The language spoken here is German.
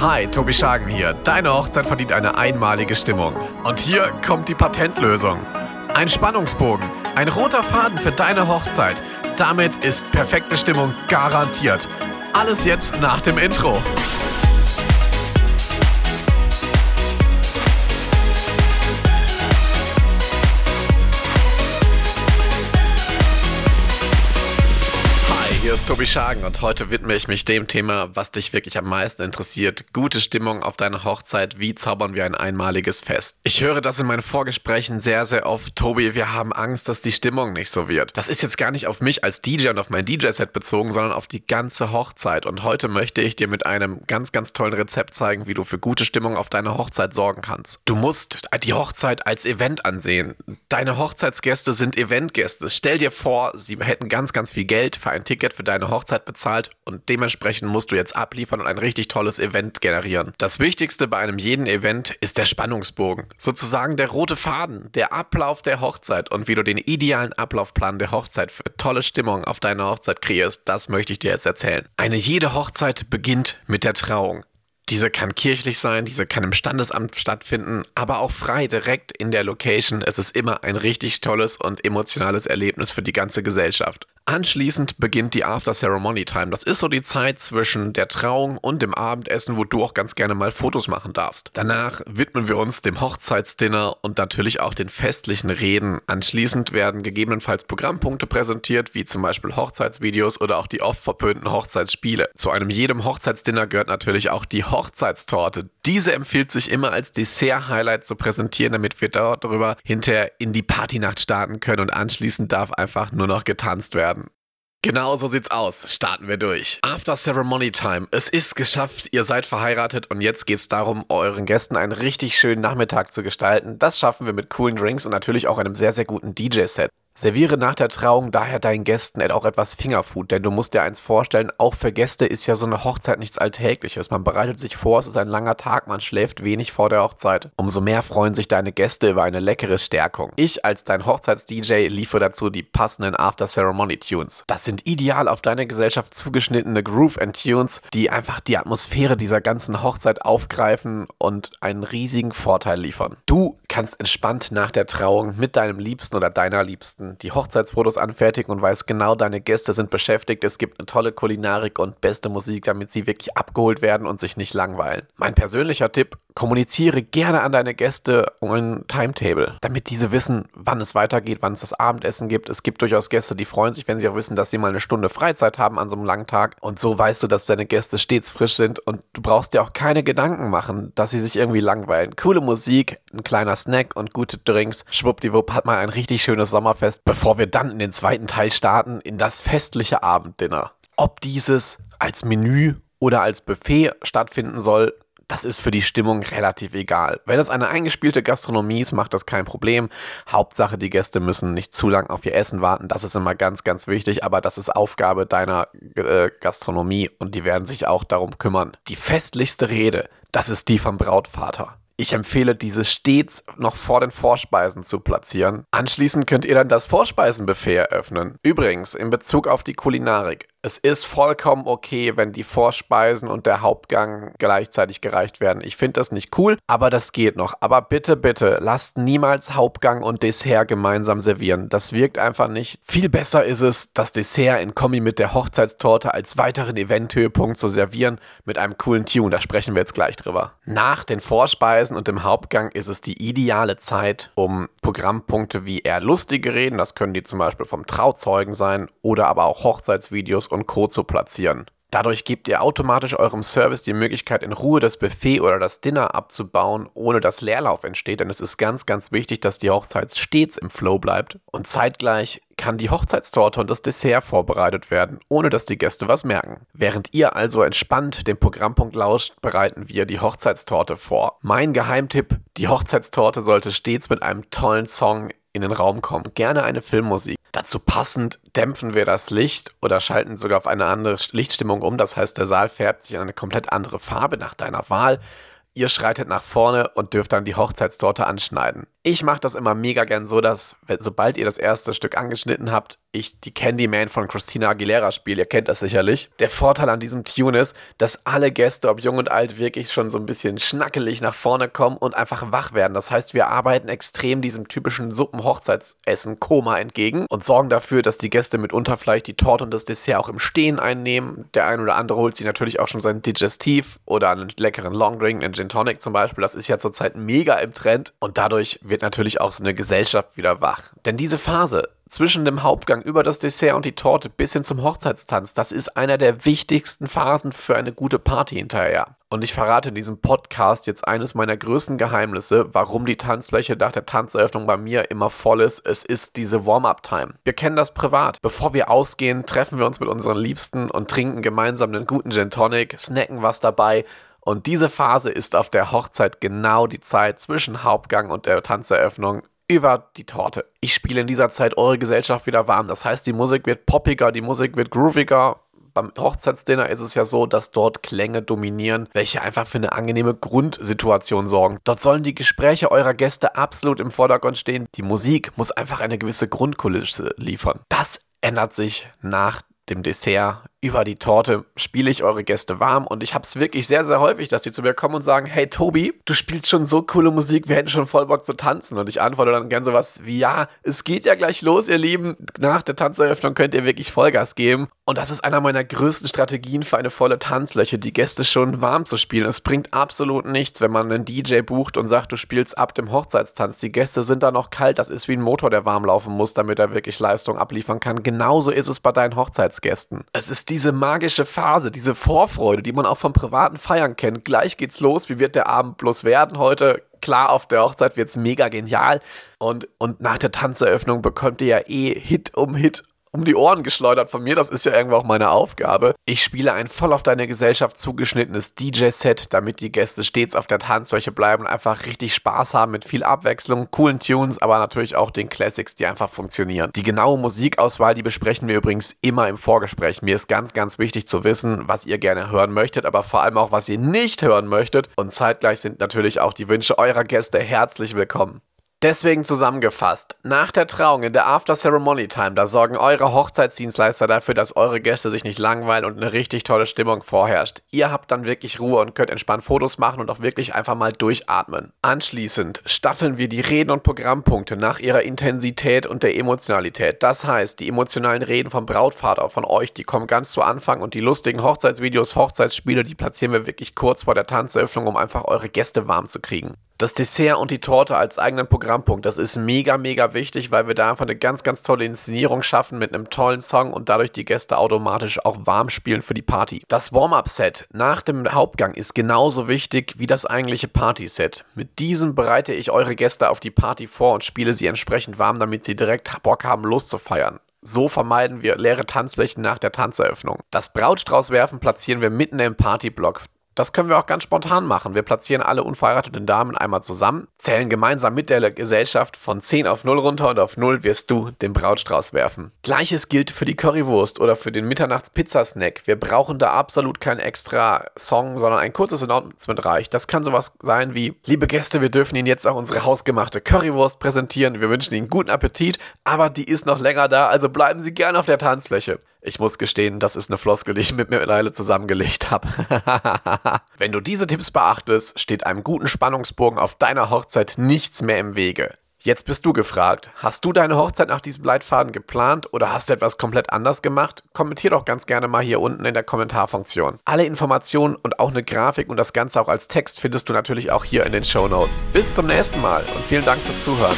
Hi, Tobi Schagen hier. Deine Hochzeit verdient eine einmalige Stimmung. Und hier kommt die Patentlösung. Ein Spannungsbogen, ein roter Faden für deine Hochzeit. Damit ist perfekte Stimmung garantiert. Alles jetzt nach dem Intro. Tobi Schagen und heute widme ich mich dem Thema, was dich wirklich am meisten interessiert. Gute Stimmung auf deiner Hochzeit. Wie zaubern wir ein einmaliges Fest? Ich höre das in meinen Vorgesprächen sehr, sehr oft. Tobi, wir haben Angst, dass die Stimmung nicht so wird. Das ist jetzt gar nicht auf mich als DJ und auf mein DJ-Set bezogen, sondern auf die ganze Hochzeit. Und heute möchte ich dir mit einem ganz, ganz tollen Rezept zeigen, wie du für gute Stimmung auf deiner Hochzeit sorgen kannst. Du musst die Hochzeit als Event ansehen. Deine Hochzeitsgäste sind Eventgäste. Stell dir vor, sie hätten ganz, ganz viel Geld für ein Ticket für deine Hochzeit bezahlt und dementsprechend musst du jetzt abliefern und ein richtig tolles Event generieren. Das Wichtigste bei einem jeden Event ist der Spannungsbogen. Sozusagen der rote Faden, der Ablauf der Hochzeit und wie du den idealen Ablaufplan der Hochzeit für tolle Stimmung auf deiner Hochzeit kreierst, das möchte ich dir jetzt erzählen. Eine jede Hochzeit beginnt mit der Trauung. Diese kann kirchlich sein, diese kann im Standesamt stattfinden, aber auch frei direkt in der Location. Es ist immer ein richtig tolles und emotionales Erlebnis für die ganze Gesellschaft. Anschließend beginnt die After-Ceremony-Time. Das ist so die Zeit zwischen der Trauung und dem Abendessen, wo du auch ganz gerne mal Fotos machen darfst. Danach widmen wir uns dem Hochzeitsdinner und natürlich auch den festlichen Reden. Anschließend werden gegebenenfalls Programmpunkte präsentiert, wie zum Beispiel Hochzeitsvideos oder auch die oft verpönten Hochzeitsspiele. Zu einem jedem Hochzeitsdinner gehört natürlich auch die Hochzeitstorte. Diese empfiehlt sich immer als Dessert-Highlight zu präsentieren, damit wir darüber hinterher in die Partynacht starten können und anschließend darf einfach nur noch getanzt werden. Genau so sieht's aus. Starten wir durch. After Ceremony Time. Es ist geschafft. Ihr seid verheiratet und jetzt geht's darum, euren Gästen einen richtig schönen Nachmittag zu gestalten. Das schaffen wir mit coolen Drinks und natürlich auch einem sehr, sehr guten DJ-Set. Serviere nach der Trauung daher deinen Gästen auch etwas Fingerfood, denn du musst dir eins vorstellen, auch für Gäste ist ja so eine Hochzeit nichts Alltägliches. Man bereitet sich vor, es ist ein langer Tag, man schläft wenig vor der Hochzeit. Umso mehr freuen sich deine Gäste über eine leckere Stärkung. Ich als dein Hochzeits-DJ liefere dazu die passenden After-Ceremony-Tunes. Das sind ideal auf deine Gesellschaft zugeschnittene Groove and Tunes, die einfach die Atmosphäre dieser ganzen Hochzeit aufgreifen und einen riesigen Vorteil liefern. Du kannst entspannt nach der Trauung mit deinem Liebsten oder deiner Liebsten die Hochzeitsfotos anfertigen und weiß genau, deine Gäste sind beschäftigt. Es gibt eine tolle Kulinarik und beste Musik, damit sie wirklich abgeholt werden und sich nicht langweilen. Mein persönlicher Tipp, kommuniziere gerne an deine Gäste ein Timetable, damit diese wissen, wann es weitergeht, wann es das Abendessen gibt. Es gibt durchaus Gäste, die freuen sich, wenn sie auch wissen, dass sie mal eine Stunde Freizeit haben an so einem langen Tag. Und so weißt du, dass deine Gäste stets frisch sind und du brauchst dir auch keine Gedanken machen, dass sie sich irgendwie langweilen. Coole Musik, ein kleiner Snack und gute Drinks. Schwuppdiwupp hat mal ein richtig schönes Sommerfest bevor wir dann in den zweiten Teil starten, in das festliche Abenddinner. Ob dieses als Menü oder als Buffet stattfinden soll, das ist für die Stimmung relativ egal. Wenn es eine eingespielte Gastronomie ist, macht das kein Problem. Hauptsache, die Gäste müssen nicht zu lang auf ihr Essen warten. Das ist immer ganz, ganz wichtig. Aber das ist Aufgabe deiner äh, Gastronomie und die werden sich auch darum kümmern. Die festlichste Rede, das ist die vom Brautvater. Ich empfehle, diese stets noch vor den Vorspeisen zu platzieren. Anschließend könnt ihr dann das Vorspeisenbuffet eröffnen. Übrigens, in Bezug auf die Kulinarik. Es ist vollkommen okay, wenn die Vorspeisen und der Hauptgang gleichzeitig gereicht werden. Ich finde das nicht cool, aber das geht noch. Aber bitte, bitte, lasst niemals Hauptgang und Dessert gemeinsam servieren. Das wirkt einfach nicht. Viel besser ist es, das Dessert in Kombi mit der Hochzeitstorte als weiteren Eventhöhepunkt zu servieren mit einem coolen Tune. Da sprechen wir jetzt gleich drüber. Nach den Vorspeisen und dem Hauptgang ist es die ideale Zeit, um Programmpunkte wie eher lustige Reden, das können die zum Beispiel vom Trauzeugen sein, oder aber auch Hochzeitsvideos und Co. zu platzieren. Dadurch gebt ihr automatisch eurem Service die Möglichkeit, in Ruhe das Buffet oder das Dinner abzubauen, ohne dass Leerlauf entsteht. Denn es ist ganz, ganz wichtig, dass die Hochzeit stets im Flow bleibt. Und zeitgleich kann die Hochzeitstorte und das Dessert vorbereitet werden, ohne dass die Gäste was merken. Während ihr also entspannt den Programmpunkt lauscht, bereiten wir die Hochzeitstorte vor. Mein Geheimtipp, die Hochzeitstorte sollte stets mit einem tollen Song in den Raum kommen. Gerne eine Filmmusik. Dazu passend dämpfen wir das Licht oder schalten sogar auf eine andere Lichtstimmung um. Das heißt, der Saal färbt sich in eine komplett andere Farbe nach deiner Wahl. Ihr schreitet nach vorne und dürft dann die Hochzeitstorte anschneiden. Ich mache das immer mega gern so, dass sobald ihr das erste Stück angeschnitten habt, ich die Candyman von Christina Aguilera spiele. Ihr kennt das sicherlich. Der Vorteil an diesem Tune ist, dass alle Gäste, ob jung und alt, wirklich schon so ein bisschen schnackelig nach vorne kommen und einfach wach werden. Das heißt, wir arbeiten extrem diesem typischen Suppen-Hochzeitsessen-Koma entgegen und sorgen dafür, dass die Gäste mitunter vielleicht die Torte und das Dessert auch im Stehen einnehmen. Der ein oder andere holt sich natürlich auch schon sein Digestiv oder einen leckeren Longdrink, einen Gin Tonic zum Beispiel. Das ist ja zurzeit mega im Trend und dadurch wird natürlich auch so eine Gesellschaft wieder wach. Denn diese Phase zwischen dem Hauptgang über das Dessert und die Torte bis hin zum Hochzeitstanz, das ist einer der wichtigsten Phasen für eine gute Party hinterher. Und ich verrate in diesem Podcast jetzt eines meiner größten Geheimnisse, warum die Tanzfläche nach der Tanzeröffnung bei mir immer voll ist. Es ist diese Warm-up-Time. Wir kennen das privat. Bevor wir ausgehen, treffen wir uns mit unseren Liebsten und trinken gemeinsam einen guten Gin Tonic, snacken was dabei. Und diese Phase ist auf der Hochzeit genau die Zeit zwischen Hauptgang und der Tanzeröffnung über die Torte. Ich spiele in dieser Zeit eure Gesellschaft wieder warm. Das heißt, die Musik wird poppiger, die Musik wird grooviger. Beim Hochzeitsdinner ist es ja so, dass dort Klänge dominieren, welche einfach für eine angenehme Grundsituation sorgen. Dort sollen die Gespräche eurer Gäste absolut im Vordergrund stehen. Die Musik muss einfach eine gewisse Grundkulisse liefern. Das ändert sich nach dem Dessert über die Torte spiele ich eure Gäste warm und ich habe es wirklich sehr, sehr häufig, dass die zu mir kommen und sagen, hey Tobi, du spielst schon so coole Musik, wir hätten schon voll Bock zu tanzen. Und ich antworte dann gern sowas wie, ja, es geht ja gleich los, ihr Lieben. Nach der Tanzeröffnung könnt ihr wirklich Vollgas geben. Und das ist einer meiner größten Strategien für eine volle Tanzlöche, die Gäste schon warm zu spielen. Es bringt absolut nichts, wenn man einen DJ bucht und sagt, du spielst ab dem Hochzeitstanz. Die Gäste sind da noch kalt, das ist wie ein Motor, der warm laufen muss, damit er wirklich Leistung abliefern kann. Genauso ist es bei deinen Hochzeitsgästen. Es ist diese magische Phase, diese Vorfreude, die man auch vom privaten Feiern kennt. Gleich geht's los. Wie wird der Abend bloß werden heute? Klar, auf der Hochzeit wird's mega genial. Und, und nach der Tanzeröffnung bekommt ihr ja eh Hit um Hit um die Ohren geschleudert von mir. Das ist ja irgendwo auch meine Aufgabe. Ich spiele ein voll auf deine Gesellschaft zugeschnittenes DJ-Set, damit die Gäste stets auf der Tanzfläche bleiben und einfach richtig Spaß haben mit viel Abwechslung, coolen Tunes, aber natürlich auch den Classics, die einfach funktionieren. Die genaue Musikauswahl, die besprechen wir übrigens immer im Vorgespräch. Mir ist ganz, ganz wichtig zu wissen, was ihr gerne hören möchtet, aber vor allem auch, was ihr nicht hören möchtet. Und zeitgleich sind natürlich auch die Wünsche eurer Gäste herzlich willkommen. Deswegen zusammengefasst, nach der Trauung in der After-Ceremony-Time, da sorgen eure Hochzeitsdienstleister dafür, dass eure Gäste sich nicht langweilen und eine richtig tolle Stimmung vorherrscht. Ihr habt dann wirklich Ruhe und könnt entspannt Fotos machen und auch wirklich einfach mal durchatmen. Anschließend staffeln wir die Reden und Programmpunkte nach ihrer Intensität und der Emotionalität. Das heißt, die emotionalen Reden vom Brautvater, von euch, die kommen ganz zu Anfang und die lustigen Hochzeitsvideos, Hochzeitsspiele, die platzieren wir wirklich kurz vor der Tanzeröffnung, um einfach eure Gäste warm zu kriegen. Das Dessert und die Torte als eigenen Programmpunkt, das ist mega, mega wichtig, weil wir da einfach eine ganz, ganz tolle Inszenierung schaffen mit einem tollen Song und dadurch die Gäste automatisch auch warm spielen für die Party. Das Warm-Up-Set nach dem Hauptgang ist genauso wichtig wie das eigentliche Party-Set. Mit diesem bereite ich eure Gäste auf die Party vor und spiele sie entsprechend warm, damit sie direkt Bock haben, loszufeiern. So vermeiden wir leere Tanzflächen nach der Tanzeröffnung. Das Brautstraußwerfen platzieren wir mitten im Partyblock. Das können wir auch ganz spontan machen. Wir platzieren alle unverheirateten Damen einmal zusammen, zählen gemeinsam mit der Gesellschaft von 10 auf 0 runter und auf 0 wirst du den Brautstrauß werfen. Gleiches gilt für die Currywurst oder für den Mitternachts-Pizzasnack. Wir brauchen da absolut keinen extra Song, sondern ein kurzes Announcement reicht. Das kann sowas sein wie, liebe Gäste, wir dürfen Ihnen jetzt auch unsere hausgemachte Currywurst präsentieren. Wir wünschen Ihnen guten Appetit, aber die ist noch länger da, also bleiben Sie gerne auf der Tanzfläche. Ich muss gestehen, das ist eine Floskel, die ich mit mittlerweile zusammengelegt habe. Wenn du diese Tipps beachtest, steht einem guten Spannungsbogen auf deiner Hochzeit nichts mehr im Wege. Jetzt bist du gefragt. Hast du deine Hochzeit nach diesem Leitfaden geplant oder hast du etwas komplett anders gemacht? Kommentier doch ganz gerne mal hier unten in der Kommentarfunktion. Alle Informationen und auch eine Grafik und das Ganze auch als Text findest du natürlich auch hier in den Show Notes. Bis zum nächsten Mal und vielen Dank fürs Zuhören.